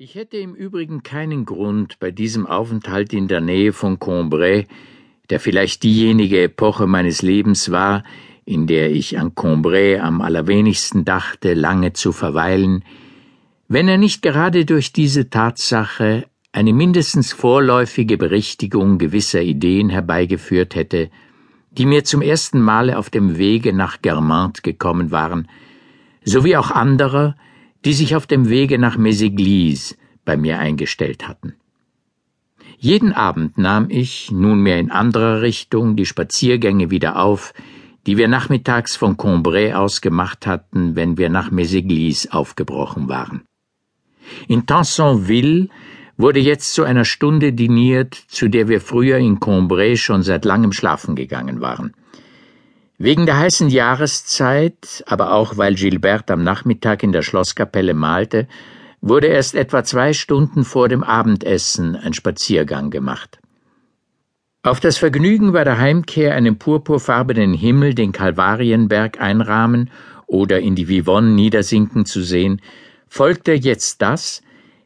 Ich hätte im Übrigen keinen Grund, bei diesem Aufenthalt in der Nähe von Combray, der vielleicht diejenige Epoche meines Lebens war, in der ich an Combray am allerwenigsten dachte, lange zu verweilen, wenn er nicht gerade durch diese Tatsache eine mindestens vorläufige Berichtigung gewisser Ideen herbeigeführt hätte, die mir zum ersten Male auf dem Wege nach Guermantes gekommen waren, sowie auch anderer, die sich auf dem Wege nach Méséglise bei mir eingestellt hatten. Jeden Abend nahm ich, nunmehr in anderer Richtung, die Spaziergänge wieder auf, die wir nachmittags von Combray aus gemacht hatten, wenn wir nach Méséglise aufgebrochen waren. In Tansonville wurde jetzt zu einer Stunde diniert, zu der wir früher in Combray schon seit langem schlafen gegangen waren. Wegen der heißen Jahreszeit, aber auch weil Gilbert am Nachmittag in der Schlosskapelle malte, wurde erst etwa zwei Stunden vor dem Abendessen ein Spaziergang gemacht. Auf das Vergnügen bei der Heimkehr einen purpurfarbenen Himmel den Kalvarienberg einrahmen oder in die Vivonne niedersinken zu sehen, folgte jetzt das,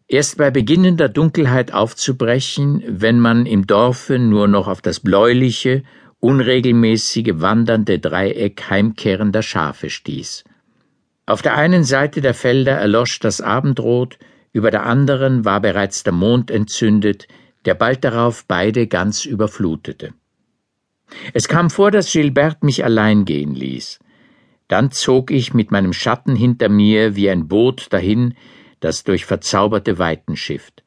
erst bei beginnender Dunkelheit aufzubrechen, wenn man im Dorfe nur noch auf das bläuliche unregelmäßige wandernde Dreieck heimkehrender Schafe stieß. Auf der einen Seite der Felder erlosch das Abendrot, über der anderen war bereits der Mond entzündet, der bald darauf beide ganz überflutete. Es kam vor, dass Gilbert mich allein gehen ließ. Dann zog ich mit meinem Schatten hinter mir wie ein Boot dahin, das durch verzauberte Weiten schifft.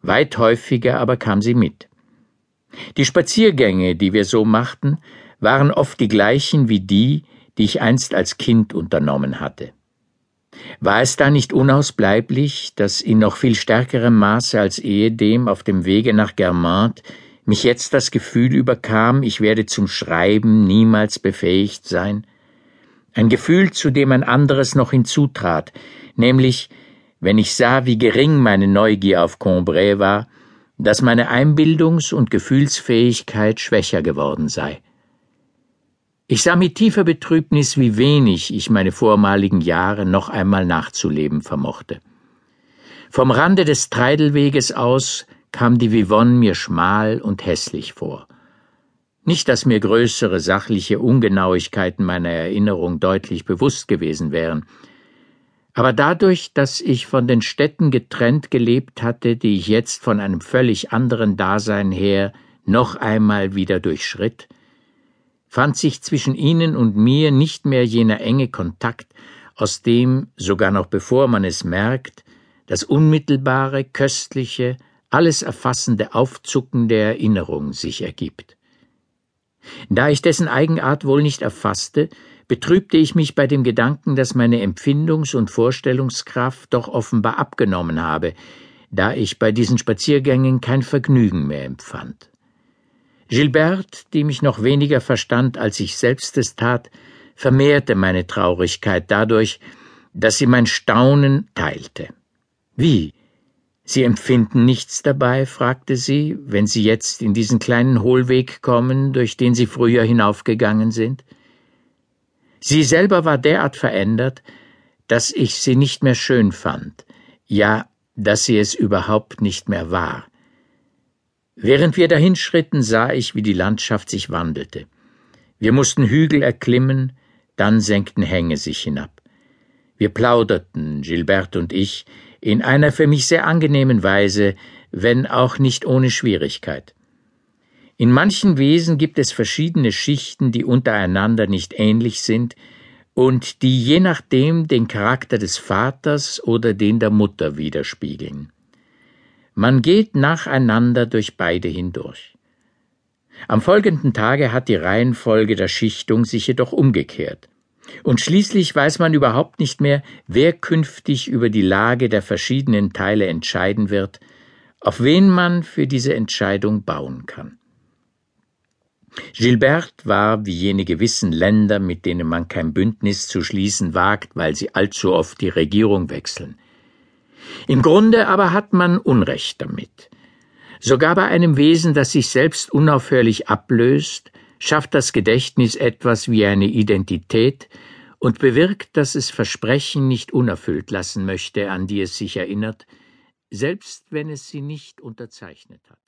Weit häufiger aber kam sie mit. Die Spaziergänge, die wir so machten, waren oft die gleichen wie die, die ich einst als Kind unternommen hatte. War es da nicht unausbleiblich, dass in noch viel stärkerem Maße als ehedem auf dem Wege nach Guermantes mich jetzt das Gefühl überkam, ich werde zum Schreiben niemals befähigt sein? Ein Gefühl, zu dem ein anderes noch hinzutrat, nämlich, wenn ich sah, wie gering meine Neugier auf Combray war, dass meine Einbildungs- und Gefühlsfähigkeit schwächer geworden sei. Ich sah mit tiefer Betrübnis, wie wenig ich meine vormaligen Jahre noch einmal nachzuleben vermochte. Vom Rande des Treidelweges aus kam die Vivonne mir schmal und hässlich vor. Nicht, dass mir größere sachliche Ungenauigkeiten meiner Erinnerung deutlich bewusst gewesen wären, aber dadurch, dass ich von den Städten getrennt gelebt hatte, die ich jetzt von einem völlig anderen Dasein her noch einmal wieder durchschritt, fand sich zwischen ihnen und mir nicht mehr jener enge Kontakt, aus dem, sogar noch bevor man es merkt, das unmittelbare, köstliche, alles erfassende Aufzucken der Erinnerung sich ergibt. Da ich dessen Eigenart wohl nicht erfasste, betrübte ich mich bei dem Gedanken, dass meine Empfindungs- und Vorstellungskraft doch offenbar abgenommen habe, da ich bei diesen Spaziergängen kein Vergnügen mehr empfand. Gilbert, die mich noch weniger verstand, als ich selbst es tat, vermehrte meine Traurigkeit dadurch, dass sie mein Staunen teilte. Wie? Sie empfinden nichts dabei? fragte sie, wenn Sie jetzt in diesen kleinen Hohlweg kommen, durch den Sie früher hinaufgegangen sind? Sie selber war derart verändert, dass ich sie nicht mehr schön fand, ja, dass sie es überhaupt nicht mehr war. Während wir dahinschritten, sah ich, wie die Landschaft sich wandelte. Wir mussten Hügel erklimmen, dann senkten Hänge sich hinab. Wir plauderten, Gilbert und ich, in einer für mich sehr angenehmen Weise, wenn auch nicht ohne Schwierigkeit. In manchen Wesen gibt es verschiedene Schichten, die untereinander nicht ähnlich sind und die je nachdem den Charakter des Vaters oder den der Mutter widerspiegeln. Man geht nacheinander durch beide hindurch. Am folgenden Tage hat die Reihenfolge der Schichtung sich jedoch umgekehrt. Und schließlich weiß man überhaupt nicht mehr, wer künftig über die Lage der verschiedenen Teile entscheiden wird, auf wen man für diese Entscheidung bauen kann. Gilbert war wie jene gewissen Länder, mit denen man kein Bündnis zu schließen wagt, weil sie allzu oft die Regierung wechseln. Im Grunde aber hat man Unrecht damit. Sogar bei einem Wesen, das sich selbst unaufhörlich ablöst, schafft das Gedächtnis etwas wie eine Identität und bewirkt, dass es Versprechen nicht unerfüllt lassen möchte, an die es sich erinnert, selbst wenn es sie nicht unterzeichnet hat.